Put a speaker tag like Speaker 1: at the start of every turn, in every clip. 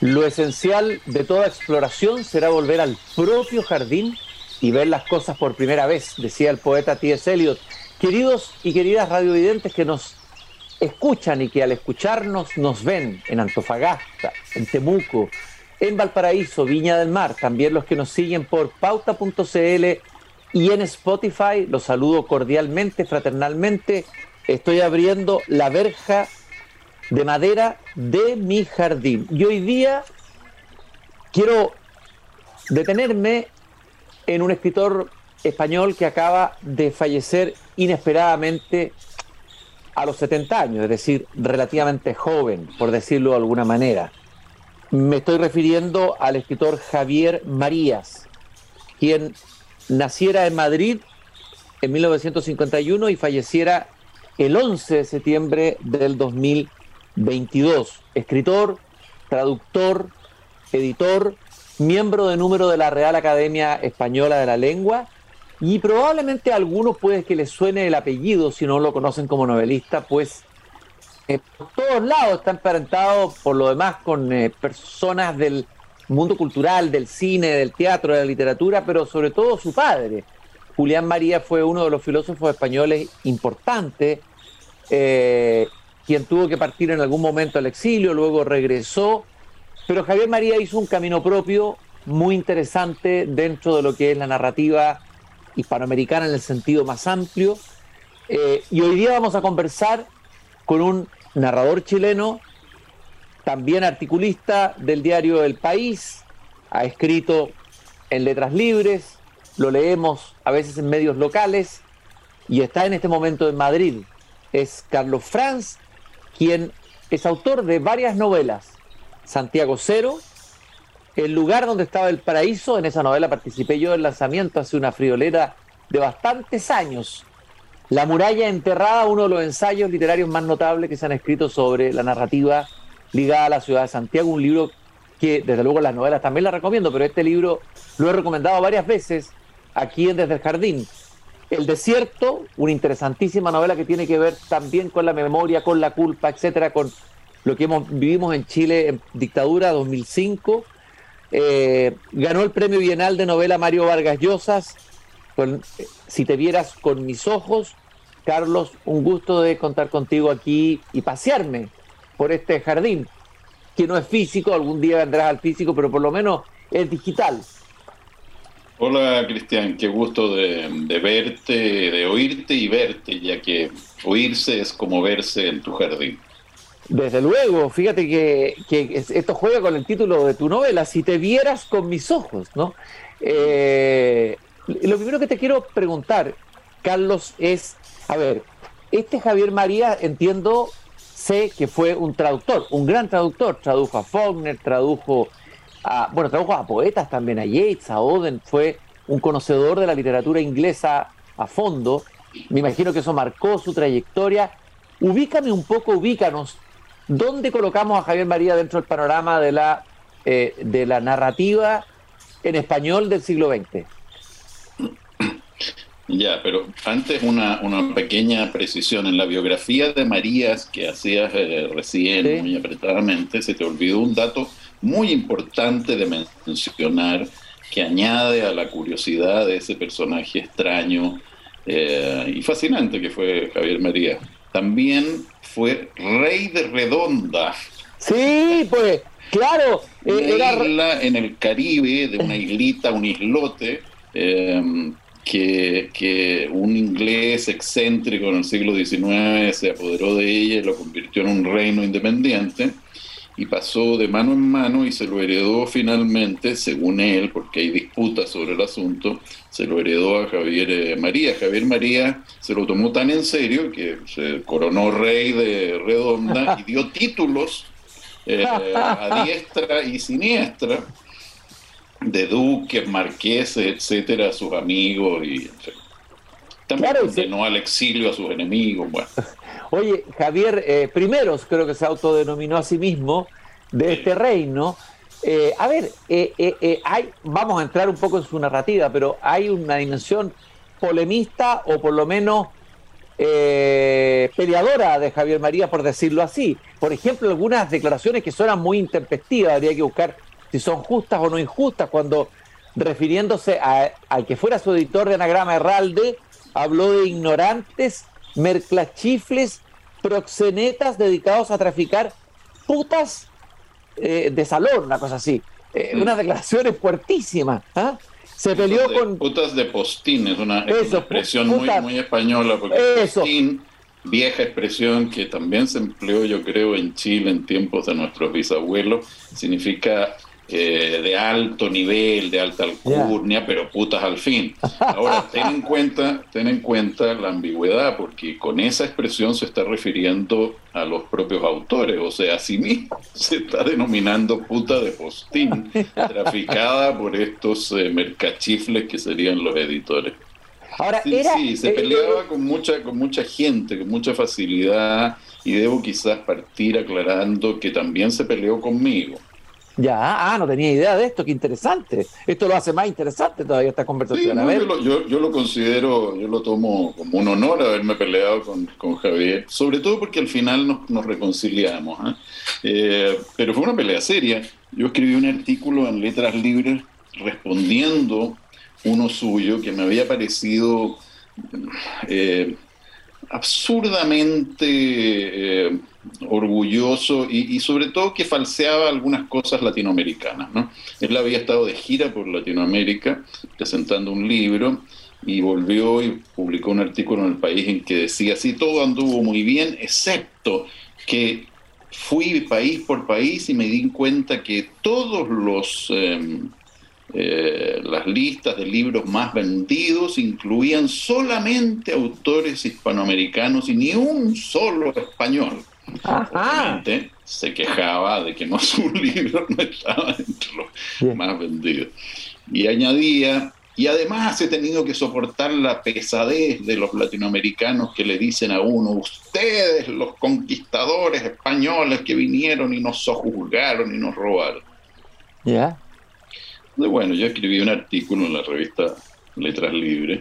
Speaker 1: Lo esencial de toda exploración será volver al propio jardín y ver las cosas por primera vez, decía el poeta T.S. Eliot. Queridos y queridas radiovidentes que nos escuchan y que al escucharnos nos ven en Antofagasta, en Temuco, en Valparaíso, Viña del Mar, también los que nos siguen por pauta.cl y en Spotify, los saludo cordialmente, fraternalmente. Estoy abriendo la verja de madera de mi jardín. Y hoy día quiero detenerme en un escritor español que acaba de fallecer inesperadamente a los 70 años, es decir, relativamente joven, por decirlo de alguna manera. Me estoy refiriendo al escritor Javier Marías, quien naciera en Madrid en 1951 y falleciera el 11 de septiembre del 2022. Escritor, traductor, editor, miembro de número de la Real Academia Española de la Lengua y probablemente a algunos puede que les suene el apellido si no lo conocen como novelista, pues en todos lados está emparentado por lo demás con eh, personas del mundo cultural, del cine, del teatro, de la literatura, pero sobre todo su padre. Julián María fue uno de los filósofos españoles importantes, eh, quien tuvo que partir en algún momento al exilio, luego regresó, pero Javier María hizo un camino propio muy interesante dentro de lo que es la narrativa hispanoamericana en el sentido más amplio. Eh, y hoy día vamos a conversar con un narrador chileno también articulista del diario El País, ha escrito en letras libres, lo leemos a veces en medios locales y está en este momento en Madrid. Es Carlos Franz, quien es autor de varias novelas. Santiago Cero, El lugar donde estaba el paraíso, en esa novela participé yo del lanzamiento hace una friolera de bastantes años. La muralla enterrada, uno de los ensayos literarios más notables que se han escrito sobre la narrativa ligada a la ciudad de Santiago, un libro que desde luego las novelas también la recomiendo, pero este libro lo he recomendado varias veces aquí en Desde el Jardín. El desierto, una interesantísima novela que tiene que ver también con la memoria, con la culpa, etcétera, con lo que hemos, vivimos en Chile en dictadura 2005. Eh, ganó el premio bienal de novela Mario Vargas Llosas, con, Si te vieras con mis ojos. Carlos, un gusto de contar contigo aquí y pasearme por este jardín, que no es físico, algún día vendrás al físico, pero por lo menos es digital.
Speaker 2: Hola Cristian, qué gusto de, verte, de oírte y verte, ya que oírse es como verse en tu jardín.
Speaker 1: Desde luego, fíjate que, esto juega con el título de tu novela, Si te vieras con mis ojos, ¿no? Eh, lo primero que te quiero preguntar, Carlos, es, a ver, este Javier María, entiendo, sé que fue un traductor, un gran traductor, tradujo a Faulkner, tradujo a, bueno, tradujo a poetas también, a Yeats, a Oden, fue un conocedor de la literatura inglesa a fondo, me imagino que eso marcó su trayectoria. Ubícame un poco, ubícanos, ¿dónde colocamos a Javier María dentro del panorama de la, eh, de la narrativa en español del siglo XX?
Speaker 2: Ya, pero antes una, una pequeña precisión. En la biografía de Marías que hacías eh, recién muy apretadamente, se te olvidó un dato muy importante de mencionar que añade a la curiosidad de ese personaje extraño eh, y fascinante que fue Javier María. También fue rey de Redonda.
Speaker 1: Sí, pues, claro.
Speaker 2: Eh, una isla en el Caribe, de una islita, un islote, que, un inglés excéntrico en el siglo XIX se apoderó de ella y lo convirtió en un reino independiente y pasó de mano en mano y se lo heredó finalmente, según él, porque hay disputas sobre el asunto, se lo heredó a Javier eh, María. Javier María se lo tomó tan en serio que se coronó rey de Redonda y dio títulos eh, a diestra y siniestra de duques, marqueses, etcétera, a sus amigos y también condenó al exilio a sus enemigos. Bueno.
Speaker 1: Oye, Javier, eh, primero creo que se autodenominó a sí mismo de este reino. Eh, a ver, eh, eh, hay, vamos a entrar un poco en su narrativa, pero hay una dimensión polemista o por lo menos peleadora de Javier María, por decirlo así. Por ejemplo, algunas declaraciones que suenan muy intempestivas, habría que buscar si son justas o no injustas, cuando refiriéndose al que fuera su editor de Anagrama Herralde, habló de ignorantes, merclachifles, proxenetas dedicados a traficar putas eh, de salón, una cosa así. Eh, mm. Unas declaraciones fuertísimas. ¿ah?
Speaker 2: Se peleó con. Putas de postín, es una, expresión muy, muy española, porque postín, vieja expresión que también se empleó, yo creo, en Chile en tiempos de nuestros bisabuelos, significa eh, de alto nivel, de alta alcurnia, pero putas al fin. Ahora, ten en cuenta, ten en cuenta la ambigüedad, porque con esa expresión se está refiriendo a los propios autores, o sea, a sí mismo se está denominando puta de postín, traficada por estos eh, mercachifles que serían los editores. Ahora, sí, sí, se eh, peleaba con mucha, con mucha gente, con mucha facilidad, y debo quizás partir aclarando que también se peleó conmigo.
Speaker 1: Ya, ah, no tenía idea de esto, qué interesante. Esto lo hace más interesante todavía esta conversación.
Speaker 2: Yo, lo, considero, yo lo tomo como un honor haberme peleado con, Javier, sobre todo porque al final nos, reconciliamos. ¿eh? Eh, pero fue una pelea seria. Yo escribí un artículo en Letras Libres respondiendo uno suyo que me había parecido eh, absurdamente orgulloso y, sobre todo que falseaba algunas cosas latinoamericanas. ¿no? Él había estado de gira por Latinoamérica presentando un libro y volvió y publicó un artículo en el país en que decía, sí, todo anduvo muy bien, excepto que fui país por país y me di cuenta que todos los... Em, eh, las listas de libros más vendidos incluían solamente autores hispanoamericanos y ni un solo español se quejaba de que no su libro no estaba entre los más vendidos. Y añadía, y además he tenido que soportar la pesadez de los latinoamericanos que le dicen a uno, ustedes los conquistadores españoles que vinieron y nos sojuzgaron y nos robaron.
Speaker 1: Ya.
Speaker 2: Bueno, yo escribí un artículo en la revista Letras Libres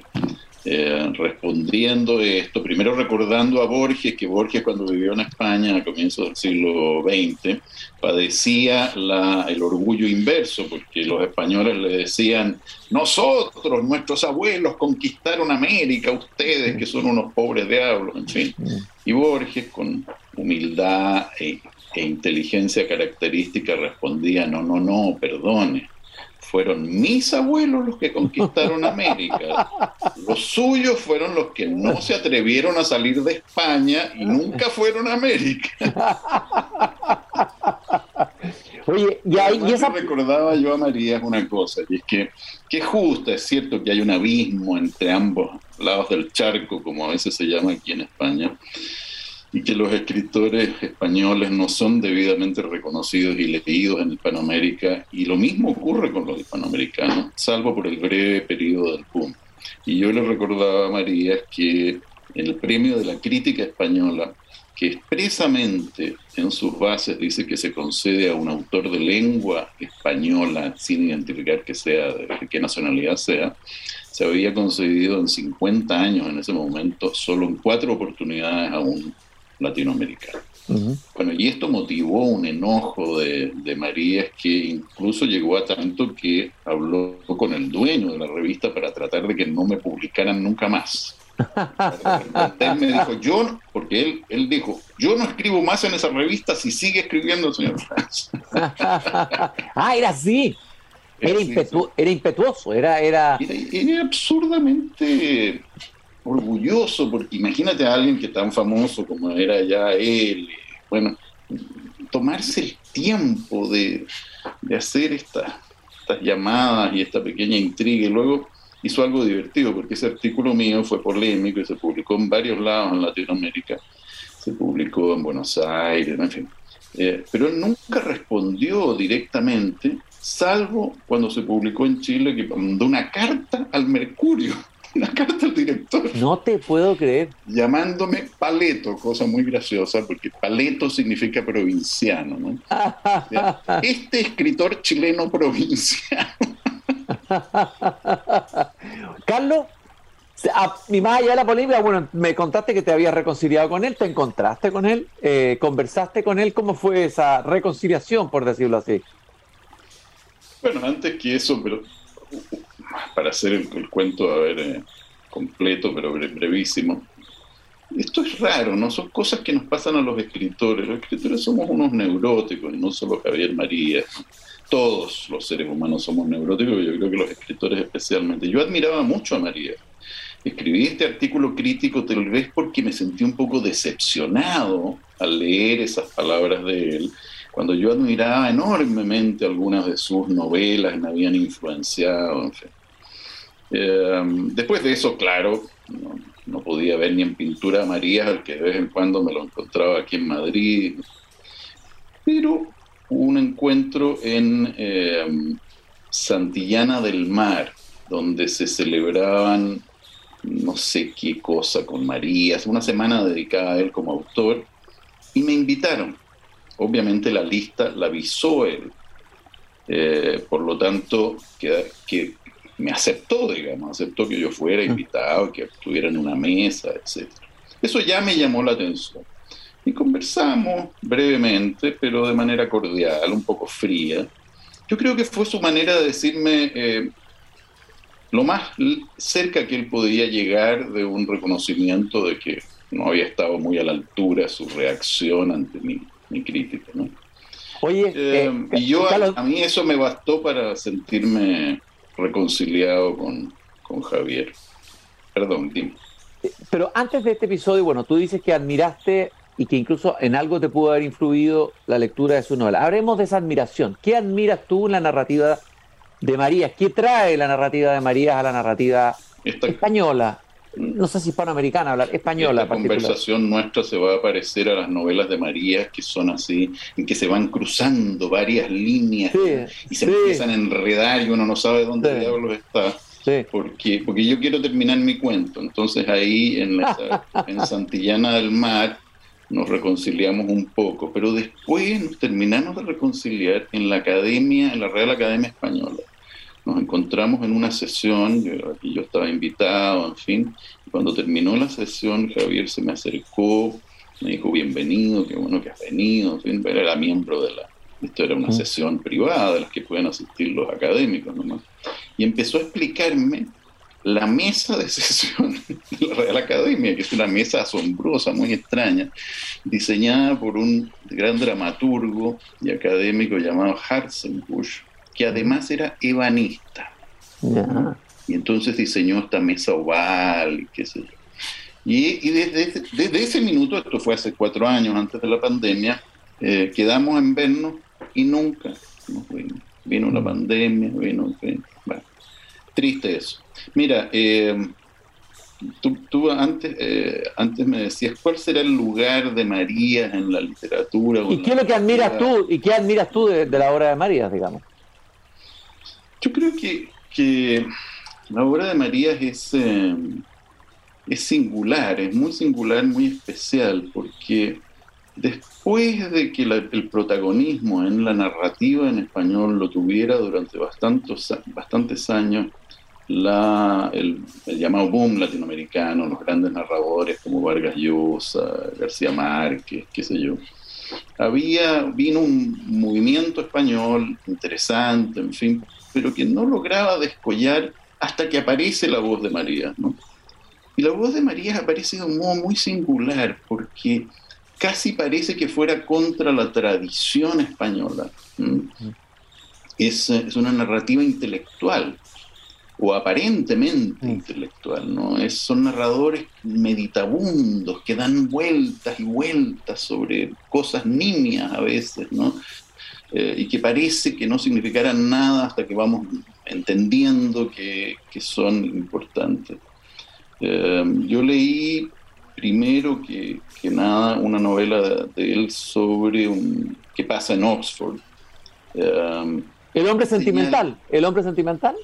Speaker 2: eh, respondiendo esto, primero recordando a Borges, que Borges cuando vivió en España a comienzos del siglo XX, padecía la, el orgullo inverso, porque los españoles le decían, nosotros, nuestros abuelos conquistaron América, ustedes que son unos pobres diablos, en fin. Y Borges, con humildad e, e inteligencia característica, respondía, no, no, no, perdone fueron mis abuelos los que conquistaron América. Los suyos fueron los que no se atrevieron a salir de España y nunca fueron a América.
Speaker 1: Oye, y, ahí, y esa...
Speaker 2: recordaba yo a María una cosa, y es que, que justo, es cierto que hay un abismo entre ambos lados del charco, como a veces se llama aquí en España, y que los escritores españoles no son debidamente reconocidos y leídos en Hispanoamérica, y lo mismo ocurre con los hispanoamericanos, salvo por el breve periodo del PUM. Y yo le recordaba a María que el premio de la crítica española, que expresamente en sus bases dice que se concede a un autor de lengua española, sin identificar que sea, de qué nacionalidad sea, se había concedido en 50 años en ese momento, solo en cuatro oportunidades a un latinoamericano. Bueno, y esto motivó un enojo de, de Marías que incluso llegó a tanto que habló con el dueño de la revista para tratar de que no me publicaran nunca más. Él me dijo, yo, porque él, él dijo, yo no escribo más en esa revista si sigue escribiendo el señor Franz.
Speaker 1: ah, era así. Era, era impetuoso, era,
Speaker 2: era... Era absurdamente orgulloso, porque imagínate a alguien que tan famoso como era ya él, bueno, tomarse el tiempo de, hacer estas llamadas y esta pequeña intriga, y luego hizo algo divertido, porque ese artículo mío fue polémico y se publicó en varios lados en Latinoamérica, se publicó en Buenos Aires, en fin. Eh, pero él nunca respondió directamente, salvo cuando se publicó en Chile que mandó una carta al Mercurio una carta al director.
Speaker 1: No te puedo creer.
Speaker 2: Llamándome Paleto, cosa muy graciosa, porque Paleto significa provinciano, ¿no? este escritor chileno provinciano.
Speaker 1: Carlos, y más allá de la polémica, bueno, me contaste que te habías reconciliado con él, te encontraste con él, eh, conversaste con él, ¿cómo fue esa reconciliación, por decirlo así?
Speaker 2: Bueno, antes que eso, pero para hacer el, cuento, a ver, eh, completo, pero brevísimo, esto es raro, ¿no? Son cosas que nos pasan a los escritores. Los escritores somos unos neuróticos, no solo Javier María. Todos los seres humanos somos neuróticos, yo creo que los escritores especialmente. Yo admiraba mucho a María. Escribí este artículo crítico tal vez porque me sentí un poco decepcionado al leer esas palabras de él, cuando yo admiraba enormemente algunas de sus novelas, me habían influenciado, en fin. Eh, después de eso, claro, no, podía ver ni en pintura María, al que de vez en cuando me lo encontraba aquí en Madrid. Pero un encuentro en eh, Santillana del Mar, donde se celebraban no sé qué cosa con María, una semana dedicada a él como autor, y me invitaron. Obviamente la lista la avisó él, eh, por lo tanto, que, me aceptó, digamos, aceptó que yo fuera mm. invitado, que estuviera en una mesa, etc. Eso ya me llamó la atención. Y conversamos brevemente, pero de manera cordial, un poco fría. Yo creo que fue su manera de decirme eh, lo más cerca que él podía llegar de un reconocimiento de que no había estado muy a la altura su reacción ante mi, crítica. ¿no?
Speaker 1: Oye,
Speaker 2: eh, eh, y yo, a, mí eso me bastó para sentirme reconciliado con, Javier. Perdón, dime.
Speaker 1: Pero antes de este episodio, bueno, tú dices que admiraste y que incluso en algo te pudo haber influido la lectura de su novela. Hablemos de esa admiración. ¿Qué admiras tú en la narrativa de María? ¿Qué trae la narrativa de María a la narrativa española? No sé si hispanoamericana, hablar española.
Speaker 2: La conversación nuestra se va a parecer a las novelas de María, que son así, en que se van cruzando varias líneas y se empiezan a enredar y uno no sabe dónde diablos está. Porque, porque yo quiero terminar mi cuento. Entonces ahí en, en Santillana del Mar nos reconciliamos un poco, pero después nos terminamos de reconciliar en la academia, en la Real Academia Española nos encontramos en una sesión, yo, aquí yo estaba invitado, en fin, y cuando terminó la sesión, Javier se me acercó, me dijo bienvenido, qué bueno que has venido, en fin, era miembro de la, esto era una sesión privada de las que pueden asistir los académicos nomás, y empezó a explicarme la mesa de sesión de la Real Academia, que es una mesa asombrosa, muy extraña, diseñada por un gran dramaturgo y académico llamado Hartzenbusch, que además era ebanista. Y entonces diseñó esta mesa oval, y qué sé yo. Y, desde, ese minuto, esto fue hace cuatro años antes de la pandemia, eh, quedamos en vernos y nunca nos vimos. Vino la pandemia, vino, bueno, triste eso. Mira, eh, tú, antes, eh, antes me decías, ¿cuál será el lugar de María en la literatura?
Speaker 1: ¿Y qué es lo que admiras tú? ¿Y qué admiras tú de, de la obra de María, digamos?
Speaker 2: Yo creo que, la obra de María es, eh, es singular, es muy singular, muy especial, porque después de que el protagonismo en la narrativa en español lo tuviera durante bastantes, bastantes años, la, el, llamado boom latinoamericano, los grandes narradores como Vargas Llosa, García Márquez, qué sé yo, había, vino un movimiento español interesante, en fin, pero que no lograba descollar hasta que aparece la voz de María. ¿no? Y la voz de María aparece de un modo muy singular, porque casi parece que fuera contra la tradición española. Es, es, una narrativa intelectual, o aparentemente intelectual, ¿no? Es, son narradores meditabundos que dan vueltas y vueltas sobre cosas nimias a veces, ¿no? Eh, y que parece que no significaran nada hasta que vamos entendiendo que, son importantes. Eh, yo leí primero que, nada una novela de, él sobre un, qué pasa en Oxford.
Speaker 1: Eh, ¿El hombre sentimental? ¿El hombre sentimental?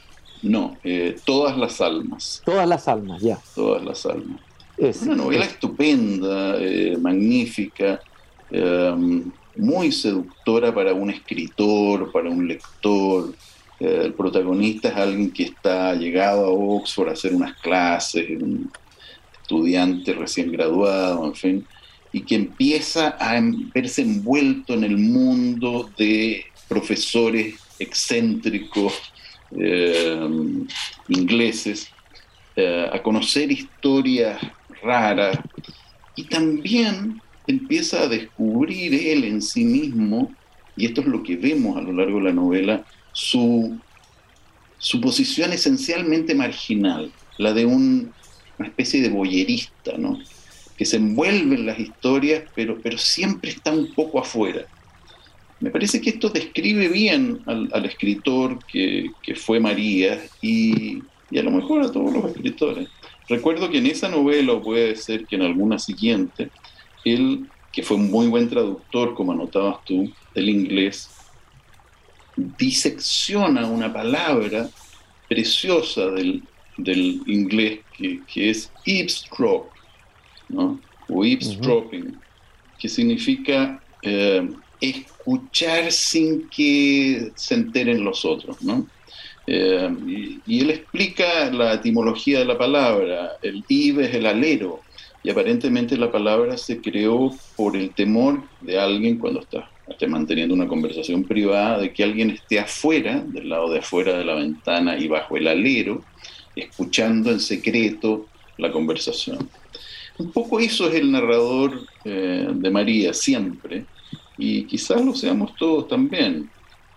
Speaker 2: No, Todas las almas.
Speaker 1: Todas las almas, ya.
Speaker 2: Todas las almas. Es una novela estupenda, magnífica muy seductora para un escritor, para un lector, Eh, el protagonista es alguien que está llegado a Oxford a hacer unas clases, un estudiante recién graduado, en fin, y que empieza a verse envuelto en el mundo de profesores excéntricos eh, ingleses, eh, a conocer historias raras y también empieza a descubrir él en sí mismo, y esto es lo que vemos a lo largo de la novela, su, su posición esencialmente marginal, la de un, una especie de boyerista, ¿no? que se envuelve en las historias, pero, pero siempre está un poco afuera. Me parece que esto describe bien al, escritor que, fue María y, y, a lo mejor a todos los escritores. Recuerdo que en esa novela, o puede ser que en alguna siguiente, él, que fue un muy buen traductor, como anotabas tú, del inglés, disecciona una palabra preciosa del, del inglés que, que es eavesdrop, ¿no? o eavesdropping, que significa eh, escuchar sin que se enteren los otros. ¿no? Eh, y, él explica la etimología de la palabra. El eave es el alero, y aparentemente la palabra se creó por el temor de alguien cuando está esté manteniendo una conversación privada, de que alguien esté afuera, del lado de afuera de la ventana y bajo el alero, escuchando en secreto la conversación. Un poco eso es el narrador eh, de María siempre, y quizás lo seamos todos también.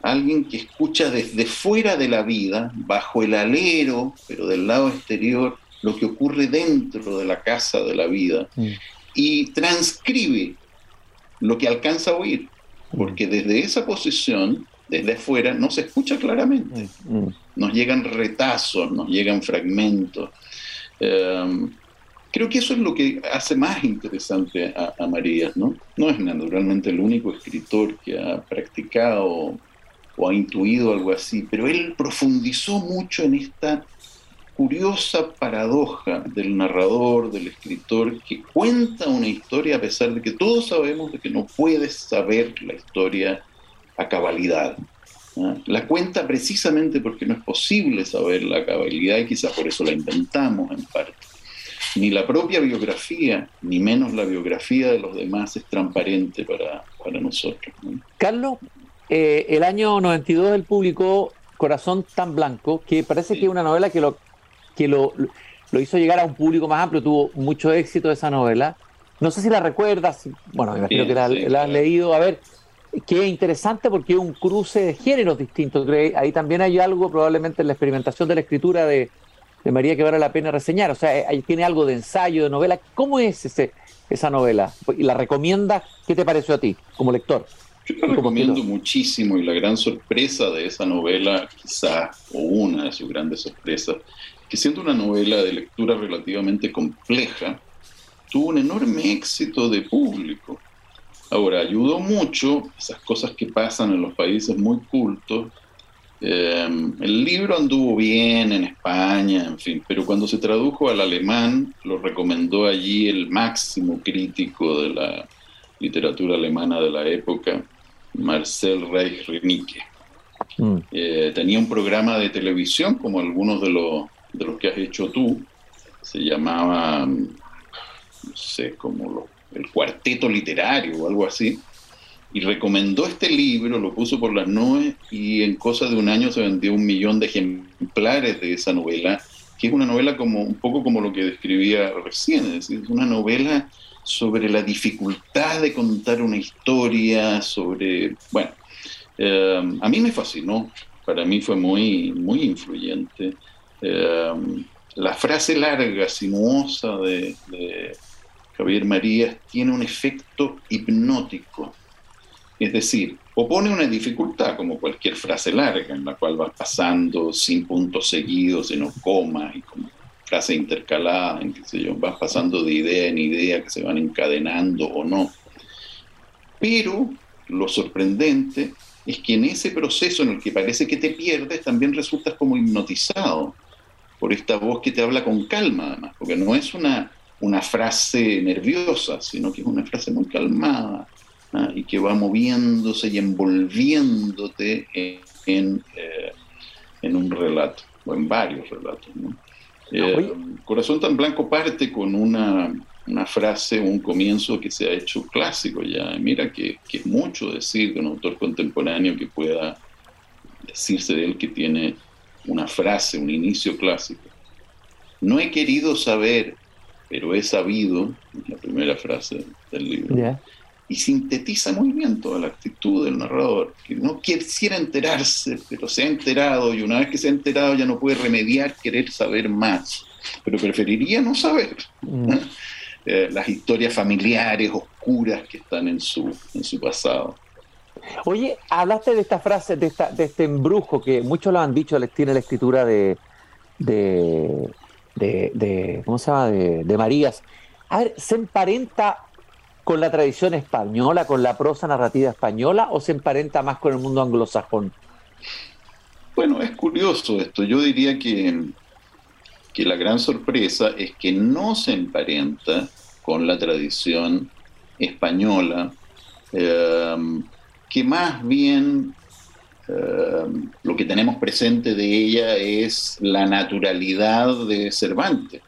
Speaker 2: Alguien que escucha desde fuera de la vida, bajo el alero, pero del lado exterior, lo que ocurre dentro de la casa de la vida, mm. y transcribe lo que alcanza a oír, porque mm. desde esa posición, desde afuera, no se escucha claramente. Mm. Nos llegan retazos, nos llegan fragmentos. Em, Creo que eso es lo que hace más interesante a, María, ¿no? No es naturalmente el único escritor que ha practicado o ha intuido algo así, pero él profundizó mucho en esta curiosa paradoja del narrador, del escritor, que cuenta una historia a pesar de que todos sabemos de que no puedes saber la historia a cabalidad. La cuenta precisamente porque no es posible saber la cabalidad y quizás por eso la inventamos en parte ni la propia biografía, ni menos la biografía de los demás es transparente para, para nosotros.
Speaker 1: Carlos, eh, el año 92 él publicó Corazón tan blanco, que parece que es una novela que lo que lo, lo, hizo llegar a un público más amplio, tuvo mucho éxito esa novela. No sé si la recuerdas, bueno, me imagino que la, has leído. A ver, que interesante porque es un cruce de géneros distintos. Ahí también hay algo probablemente en la experimentación de la escritura de, de María que vale la pena reseñar. O sea, eh, ahí tiene algo de ensayo, de novela. ¿Cómo es ese, esa novela? ¿Y la recomienda? ¿Qué te pareció a ti como lector?
Speaker 2: Yo la recomiendo muchísimo y la gran sorpresa de esa novela, quizá, o una de sus grandes sorpresas, que siendo una novela de lectura relativamente compleja, tuvo un enorme éxito de público. Ahora, ayudó mucho esas cosas que pasan en los países muy cultos, Em, el libro anduvo bien en España, en fin, pero cuando se tradujo al alemán, lo recomendó allí el máximo crítico de la literatura alemana de la época, Marcel Reich-Renicke. Mm. Eh, tenía un programa de televisión, como algunos de los, de los que has hecho tú, se llamaba, no sé, como el cuarteto literario o algo así y recomendó este libro, lo puso por las nubes y en cosa de un año se vendió un millón de ejemplares de esa novela, que es una novela como un poco como lo que describía recién, es decir, es una novela sobre la dificultad de contar una historia, sobre, bueno, eh, a mí me fascinó, para mí fue muy, muy influyente. Eh, la frase larga, sinuosa de, Javier Marías tiene un efecto hipnótico es decir, opone una dificultad, como cualquier frase larga, en la cual vas pasando sin puntos seguidos, sino comas y como frase intercalada, en qué sé yo, vas pasando de idea en idea que se van encadenando o no. Pero lo sorprendente es que en ese proceso en el que parece que te pierdes, también resultas como hipnotizado por esta voz que te habla con calma, además, porque no es una, una frase nerviosa, sino que es una frase muy calmada, ¿ah? y que va moviéndose y envolviéndote en, eh, en un relato, o en varios relatos. Eh, Corazón tan blanco parte con una, una, frase, un comienzo que se ha hecho clásico ya. Mira que, que, es mucho decir de un autor contemporáneo que pueda decirse de él que tiene una frase, un inicio clásico. No he querido saber, pero he sabido, la primera frase del libro y sintetiza muy bien toda la actitud del narrador, que no quisiera enterarse, pero se ha enterado y una vez que se ha enterado ya no puede remediar querer saber más, pero preferiría no saber mm. eh, las historias familiares oscuras que están en su, en su pasado.
Speaker 1: Oye, hablaste de esta frase, de, esta, de este embrujo que muchos lo han dicho, tiene la escritura de, de, de, ¿cómo se llama? De, de Marías. A ver, ¿se emparenta con la tradición española, con la prosa narrativa española, o se emparenta más con el mundo anglosajón?
Speaker 2: Bueno, es curioso esto. Yo diría que, que la gran sorpresa es que no se emparenta con la tradición española, eh, que más bien eh, lo que tenemos presente de ella es la naturalidad de Cervantes.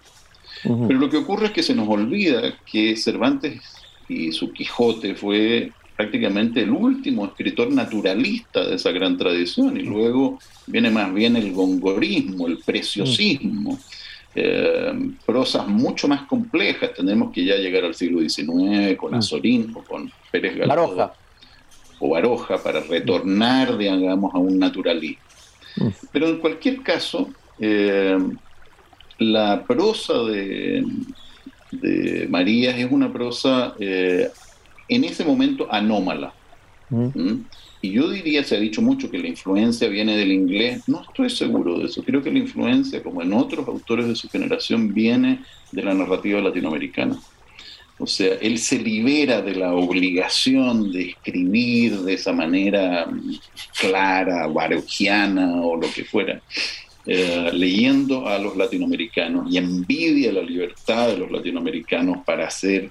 Speaker 2: Pero lo que ocurre es que se nos olvida que Cervantes y su Quijote fue prácticamente el último escritor naturalista de esa gran tradición y luego viene más bien el gongorismo, el preciosismo, eh, prosas mucho más complejas, tenemos que ya llegar al siglo XIX con Azorín o con Pérez Galdós o Baroja para retornar, digamos, a un naturalismo. Pero en cualquier caso, eh, la prosa de, de Marías es una prosa eh, en ese momento anómala. Mm. ¿Mm? Y yo diría, se ha dicho mucho que la influencia viene del inglés, no estoy seguro de eso, creo que la influencia, como en otros autores de su generación, viene de la narrativa latinoamericana. O sea, él se libera de la obligación de escribir de esa manera clara, baroquiana o lo que fuera, eh, leyendo a los latinoamericanos y envidia la libertad de los latinoamericanos para hacer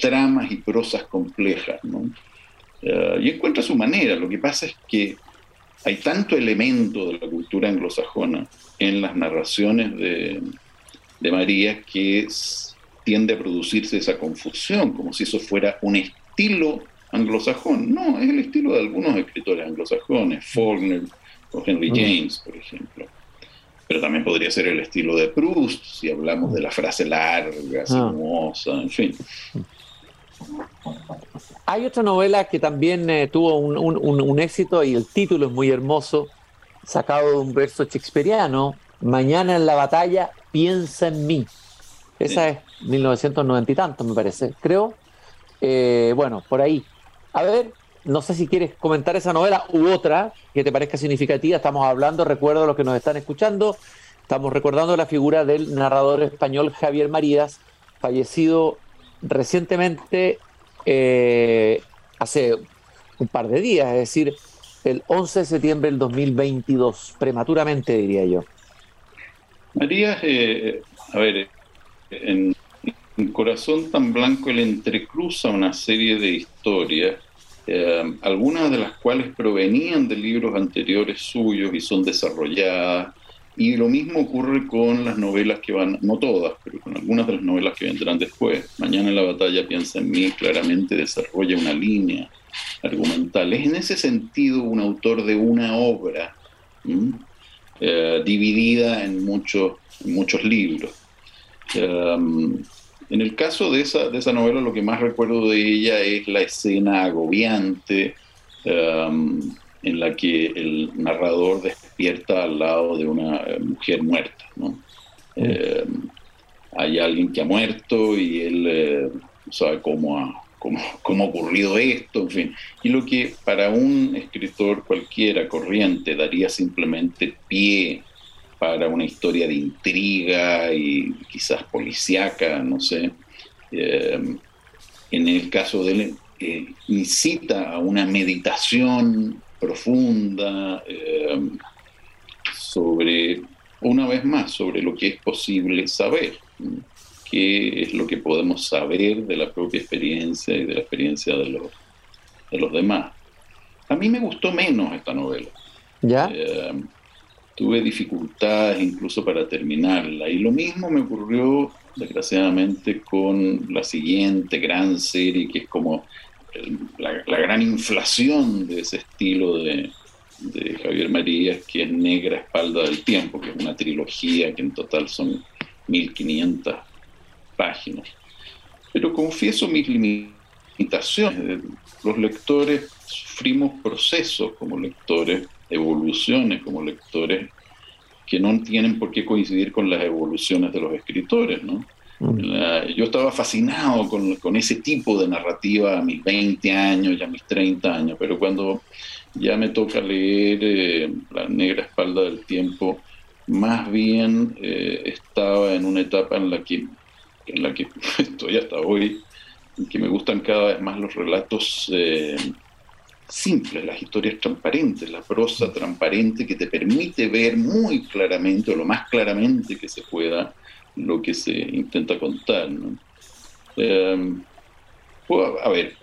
Speaker 2: tramas y prosas complejas. Eh, y encuentra su manera. Lo que pasa es que hay tanto elemento de la cultura anglosajona en las narraciones de, de María que tiende a producirse esa confusión, como si eso fuera un estilo anglosajón. No, es el estilo de algunos escritores anglosajones, Faulkner, o Henry James, por ejemplo. Pero también podría ser el estilo de Proust, si hablamos de la frase larga, ah. sinuosa, en fin.
Speaker 1: Hay otra novela que también eh, tuvo un, éxito y el título es muy hermoso, sacado de un verso shakespeariano, Mañana en la batalla, piensa en mí. Esa es 1990 y tanto, me parece, creo. Eh, bueno, por ahí. A ver, no sé si quieres comentar esa novela u otra que te parezca significativa. Estamos hablando, recuerdo a los que nos están escuchando, estamos recordando la figura del narrador español Javier Marías, fallecido recientemente, eh, hace un par de días, es decir, el 11 de septiembre del 2022, prematuramente diría yo.
Speaker 2: Marías, eh, a ver, en, en Corazón tan Blanco él entrecruza una serie de historias eh, algunas de las cuales provenían de libros anteriores suyos y son desarrolladas. Y lo mismo ocurre con las novelas que van, no todas, pero con algunas de las novelas que vendrán después. Mañana en la batalla piensa en mí, claramente desarrolla una línea argumental. Es en ese sentido un autor de una obra eh, dividida en muchos, muchos libros. Eh, en el caso de esa, de esa novela, lo que más recuerdo de ella es la escena agobiante um, en la que el narrador despierta al lado de una eh, mujer muerta. ¿no? Eh, hay alguien que ha muerto y él eh, sabe cómo ha, cómo, cómo ha ocurrido esto, en fin. Y lo que para un escritor cualquiera corriente daría simplemente pie para una historia de intriga y quizás policíaca, no sé. Eh, en el caso de él, eh, incita a una meditación profunda eh, sobre, una vez más, sobre lo que es posible saber, qué es lo que podemos saber de la propia experiencia y de la experiencia de los, de los demás. A mí me gustó menos esta novela.
Speaker 1: ¿Ya?
Speaker 2: Tuve dificultades incluso para terminarla. Y lo mismo me ocurrió, desgraciadamente, con la siguiente gran serie, que es como la, gran inflación de ese estilo de, de Javier Marías, que es Negra Espalda del Tiempo, que es una trilogía que en total son 1500 páginas. Pero confieso mis limitaciones. Los lectores sufrimos procesos como lectores, evoluciones como lectores, que no tienen por qué coincidir con las evoluciones de los escritores, ¿no? Mm. yo estaba fascinado con, con, ese tipo de narrativa a mis 20 años y a mis 30 años, pero cuando ya me toca leer eh, La negra espalda del tiempo, más bien eh, estaba en una etapa en la que, en la que estoy hasta hoy, en que me gustan cada vez más los relatos eh, simples, las historias transparentes, la prosa transparente que te permite ver muy claramente, o lo más claramente que se pueda, lo que se intenta contar. a ver,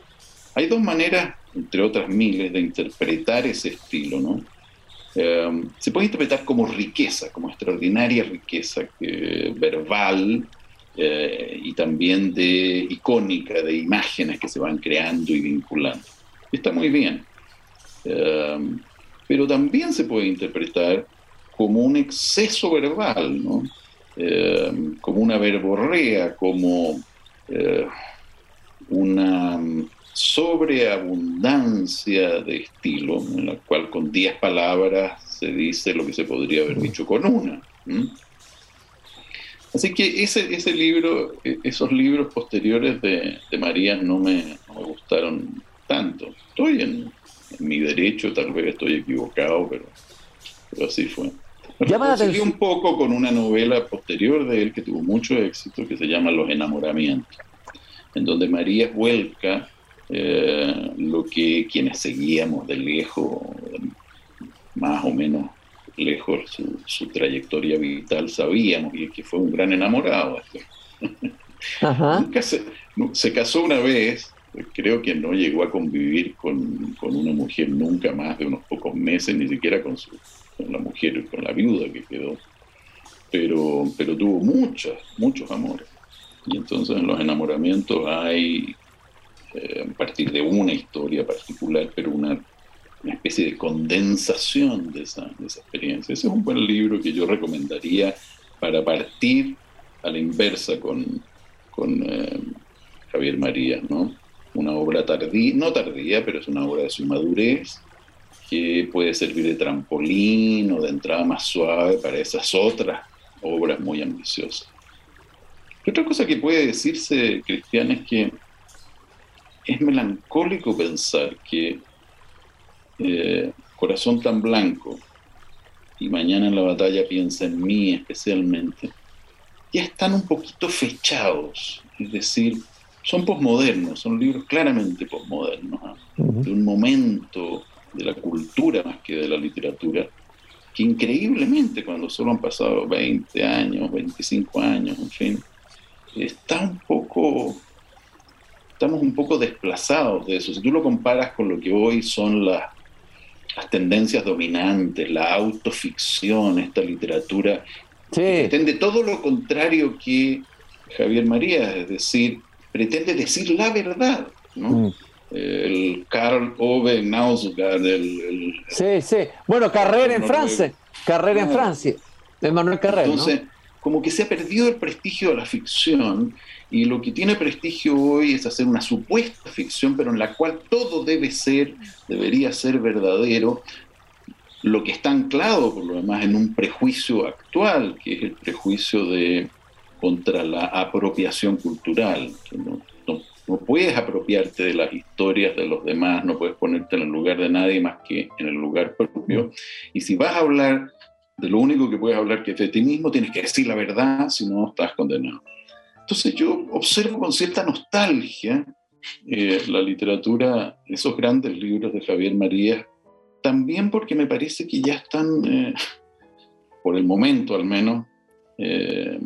Speaker 2: hay dos maneras entre otras miles, de interpretar ese estilo, ¿no? Eh, se puede interpretar como riqueza, como extraordinaria riqueza verbal eh, y también de icónica, de imágenes que se van creando y vinculando. Está muy bien. Eh, pero también se puede interpretar como un exceso verbal, ¿no? como una verborrea, como una sobreabundancia de estilo, en la cual con 10 palabras se dice lo que se podría haber dicho con una. Así que ese, ese libro, e, esos libros posteriores de, de María no me, gustaron tanto. Estoy en, mi derecho, tal vez estoy equivocado, pero, pero así fue. Llama un poco con una novela posterior de él que tuvo mucho éxito, que se llama Los enamoramientos, en donde María vuelca eh, lo que quienes seguíamos de lejos, más o menos lejos su, trayectoria vital, sabíamos y que fue un gran enamorado. se, casó una vez, creo que no llegó a convivir con, una mujer nunca más de unos pocos meses, ni siquiera con, su, con la mujer, con la viuda que quedó, pero, pero tuvo muchos, muchos amores. Y entonces en los enamoramientos hay eh, a partir de una historia particular, pero una, especie de condensación de esa, experiencia. Ese es un buen libro que yo recomendaría para partir a la inversa con, con eh, Javier María, ¿no? Una obra tardía, no tardía, pero es una obra de su madurez, que puede servir de trampolín o de entrada más suave para esas otras obras muy ambiciosas. Otra cosa que puede decirse, Cristian, es que es melancólico pensar que eh, Corazón tan blanco y mañana en la batalla piensa en mí especialmente, ya están un poquito fechados, es decir, son posmodernos, son libros claramente posmodernos, ¿ah? de un momento de la cultura más que de la literatura, que increíblemente cuando solo han pasado 20 años, 25 años, en fin, está un poco estamos un poco desplazados de eso. Si tú lo comparas con lo que hoy son las, las tendencias dominantes, la autoficción, esta literatura, pretende todo lo contrario que Javier María, es decir, pretende decir la verdad, ¿no? Mm. El Karl Ove Knausgaard, el,
Speaker 1: Sí, sí. Bueno, carrera en Francia, carrera en Francia, de Manuel Carrera.
Speaker 2: Entonces, como que se ha perdido el prestigio de la ficción y lo que tiene prestigio hoy es hacer una supuesta ficción, pero en la cual todo debe ser, debería ser verdadero, lo que está anclado por lo demás en un prejuicio actual, que es el prejuicio de contra la apropiación cultural. No, puedes apropiarte de las historias de los demás, no puedes ponerte en el lugar de nadie más que en el lugar propio. Y si vas a hablar de lo único que puedes hablar que es de ti mismo, tienes que decir la verdad, si no estás condenado. Entonces yo observo con cierta nostalgia eh, la literatura, esos grandes libros de Javier María, también porque me parece que ya están, eh, por el momento al menos, eh,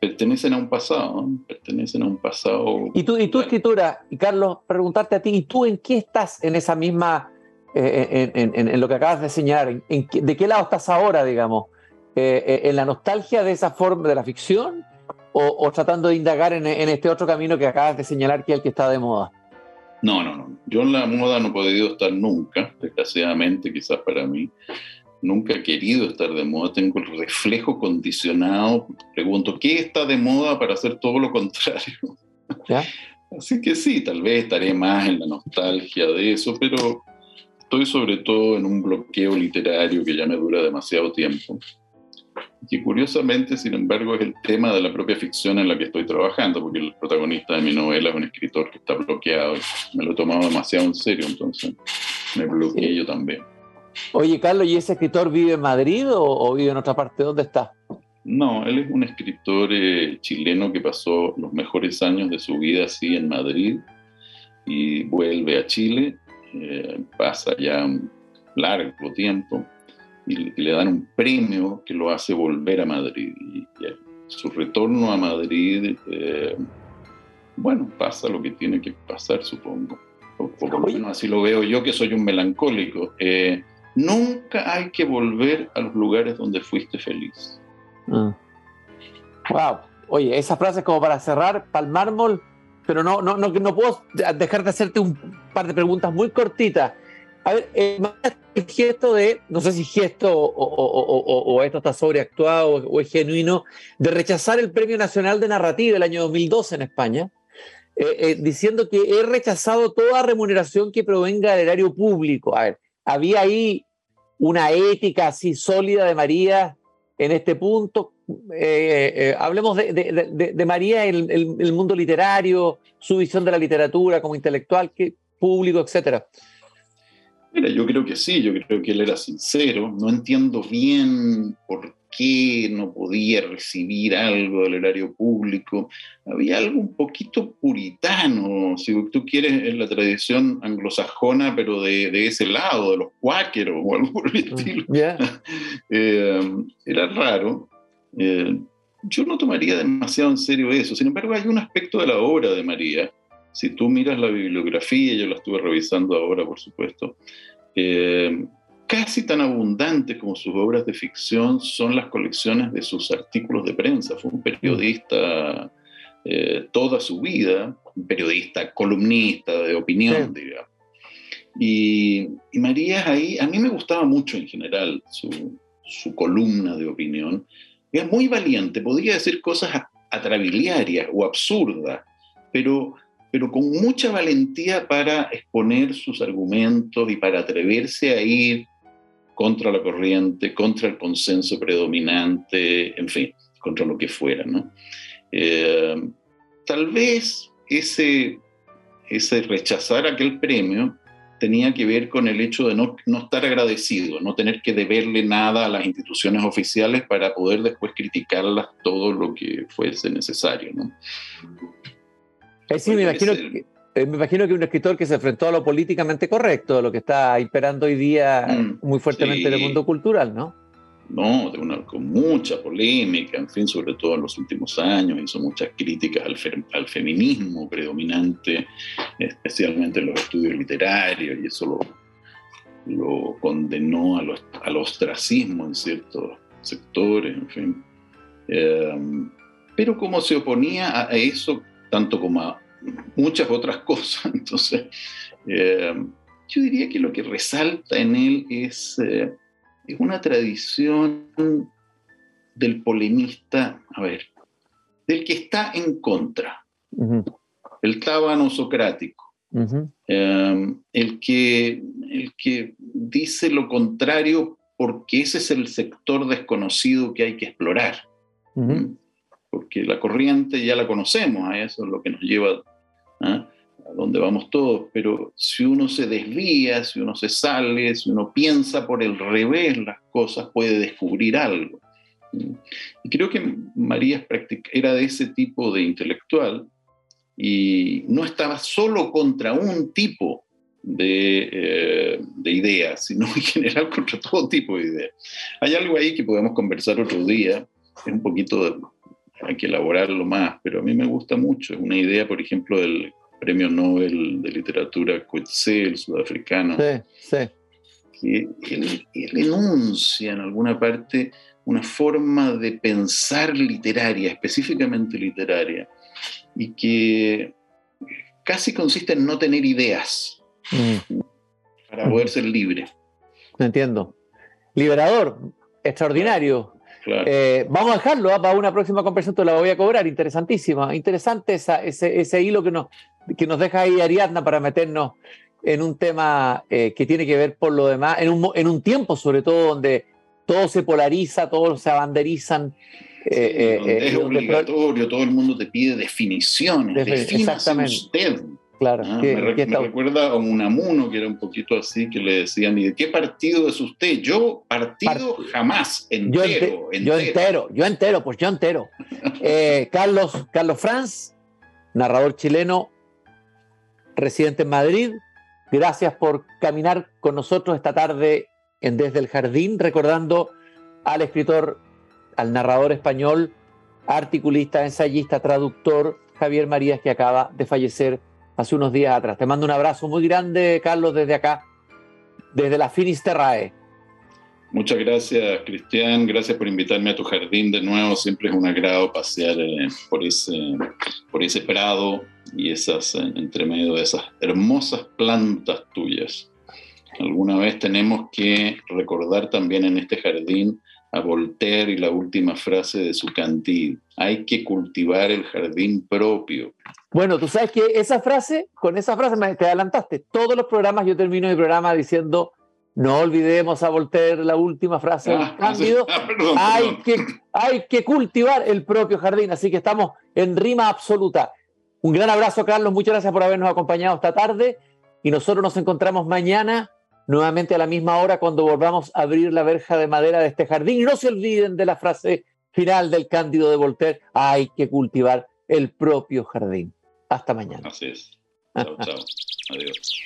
Speaker 2: pertenecen a un pasado, pertenecen a un pasado.
Speaker 1: Y tú, y tu escritura, y Carlos, preguntarte a ti, ¿y tú en qué estás en esa misma eh, en, lo que acabas de señalar. ¿De qué lado estás ahora, digamos? ¿En la nostalgia de esa forma de la ficción o, tratando de indagar en, este otro camino que acabas de señalar que es el que está de moda?
Speaker 2: No, no, no. Yo en la moda no he podido estar nunca, desgraciadamente quizás para mí. Nunca he querido estar de moda, tengo el reflejo condicionado. Pregunto, ¿qué está de moda para hacer todo lo contrario? Así que sí, tal vez estaré más en la nostalgia de eso, pero estoy sobre todo en un bloqueo literario que ya me dura demasiado tiempo que curiosamente, sin embargo, es el tema de la propia ficción en la que estoy trabajando, porque el protagonista de mi novela es un escritor que está bloqueado. Me lo he tomado demasiado en serio, entonces me bloqueé yo también.
Speaker 1: Oye, Carlos, ¿y ese escritor vive en Madrid o, vive en otra parte? ¿Dónde está?
Speaker 2: No, él es un escritor eh, chileno que pasó los mejores años de su vida así en Madrid y vuelve a Chile, eh, pasa ya un largo tiempo y, le dan un premio que lo hace volver a Madrid. Y, su retorno a Madrid, eh, bueno, pasa lo que tiene que pasar, supongo. O, por lo menos así lo veo yo, que soy un melancólico. Eh, nunca hay que volver a los lugares donde fuiste feliz.
Speaker 1: Wow. Ah. Oye, esa frase es como para cerrar, para el mármol, pero no, no, no, no puedo dejar de hacerte un par de preguntas muy cortitas. A ver, eh, el gesto de, no sé si gesto o, esto está sobreactuado o, es genuino, de rechazar el Premio Nacional de Narrativa del año 2012 en España, eh, eh, diciendo que he rechazado toda remuneración que provenga del erario público. A ver, había ahí una ética así sólida de María en este punto. hablemos de, María en el, mundo literario, su visión de la literatura como intelectual, que, público, etcétera.
Speaker 2: Mira, yo creo que sí, yo creo que él era sincero. No entiendo bien por qué no podía recibir algo del erario público. Había algo un poquito puritano, si tú quieres, en la tradición anglosajona, pero de, ese lado, de los cuáqueros o algo por el mm, estilo. Eh, era raro. Eh, yo no tomaría demasiado en serio eso. Sin embargo, hay un aspecto de la obra de María si tú miras la bibliografía, yo la estuve revisando ahora, por supuesto, eh, casi tan abundantes como sus obras de ficción son las colecciones de sus artículos de prensa. Fue un periodista eh, toda su vida, un periodista columnista de opinión, digamos. Y, María ahí, a mí me gustaba mucho en general su, su columna de opinión. Era muy valiente, podía decir cosas atrabiliarias o absurdas, pero pero con mucha valentía para exponer sus argumentos y para atreverse a ir contra la corriente, contra el consenso predominante, en fin, contra lo que fuera. ¿no? Eh, tal vez ese, ese rechazar aquel premio tenía que ver con el hecho de no, no, estar agradecido, no tener que deberle nada a las instituciones oficiales para poder después criticarlas todo lo que fuese necesario. ¿no?
Speaker 1: Eh, sí, me imagino, que, eh, me imagino que un escritor que se enfrentó a lo políticamente correcto, a lo que está imperando hoy día mm, muy fuertemente en el mundo cultural, ¿no?
Speaker 2: No, de una, con mucha polémica, en fin, sobre todo en los últimos años, hizo muchas críticas al, al feminismo predominante, especialmente en los estudios literarios, y eso lo, lo condenó al, ostracismo en ciertos sectores, en fin. Eh, pero como se oponía a eso tanto como a muchas otras cosas. Entonces, eh, yo diría que lo que resalta en él es, eh, es una tradición del polemista, a ver, del que está en contra, el tábano socrático, eh, el, que, el que dice lo contrario porque ese es el sector desconocido que hay que explorar porque la corriente ya la conocemos, a eso es lo que nos lleva ¿ah? a donde vamos todos, pero si uno se desvía, si uno se sale, si uno piensa por el revés las cosas, puede descubrir algo. Y creo que María era de ese tipo de intelectual y no estaba solo contra un tipo de, eh, de, ideas, sino en general contra todo tipo de ideas. Hay algo ahí que podemos conversar otro día, es un poquito de, hay que elaborarlo más, pero a mí me gusta mucho. Es una idea, por ejemplo, del premio Nobel de Literatura Coetzee, el sudafricano, que él, enuncia en alguna parte una forma de pensar literaria, específicamente literaria, y que casi consiste en no tener ideas mm. para poder ser libre.
Speaker 1: entiendo. Liberador, extraordinario. Eh, vamos a dejarlo ¿ah? para una próxima conversación, la voy a cobrar, interesantísima, interesante ese, ese, hilo que nos, que nos deja ahí Ariadna para meternos en un tema eh, que tiene que ver por lo demás, en un, en un tiempo sobre todo donde todo se polariza, todos se abanderizan.
Speaker 2: Eh, es obligatorio, todo el mundo te pide definiciones. exactamente. usted.
Speaker 1: Claro.
Speaker 2: Ah, me, recuerda a un amuno que era un poquito así, que le decían, ¿y de qué partido es usted? Yo, partido jamás, entero,
Speaker 1: yo, entero. Yo entero, pues yo entero. Eh, Carlos, Carlos Franz, narrador chileno, residente en Madrid, gracias por caminar con nosotros esta tarde en Desde el Jardín, recordando al escritor, al narrador español, articulista, ensayista, traductor, Javier Marías, que acaba de fallecer hace unos días atrás. Te mando un abrazo muy grande, Carlos, desde acá, desde la Finisterrae.
Speaker 2: Muchas gracias, Cristian. Gracias por invitarme a tu jardín de nuevo. Siempre es un agrado pasear eh, por, ese, por ese prado y esas, eh, entre medio de esas hermosas plantas tuyas. Alguna vez tenemos que recordar también en este jardín a Voltaire y la última frase de su cantil. Hay que cultivar el jardín propio.
Speaker 1: Bueno, tú sabes que esa frase, con esa frase me, te adelantaste. Todos los programas, yo termino mi programa diciendo, no olvidemos a Voltaire la última frase del ah, Cándido. Ah, hay, Que, hay que cultivar el propio jardín. Así que estamos en rima absoluta. Un gran abrazo, Carlos. Muchas gracias por habernos acompañado esta tarde. Y nosotros nos encontramos mañana nuevamente a la misma hora cuando volvamos a abrir la verja de madera de este jardín. Y no se olviden de la frase final del Cándido de Voltaire, hay que cultivar el propio jardín. Hasta mañana.
Speaker 2: Así es. Chao, chao. Adiós.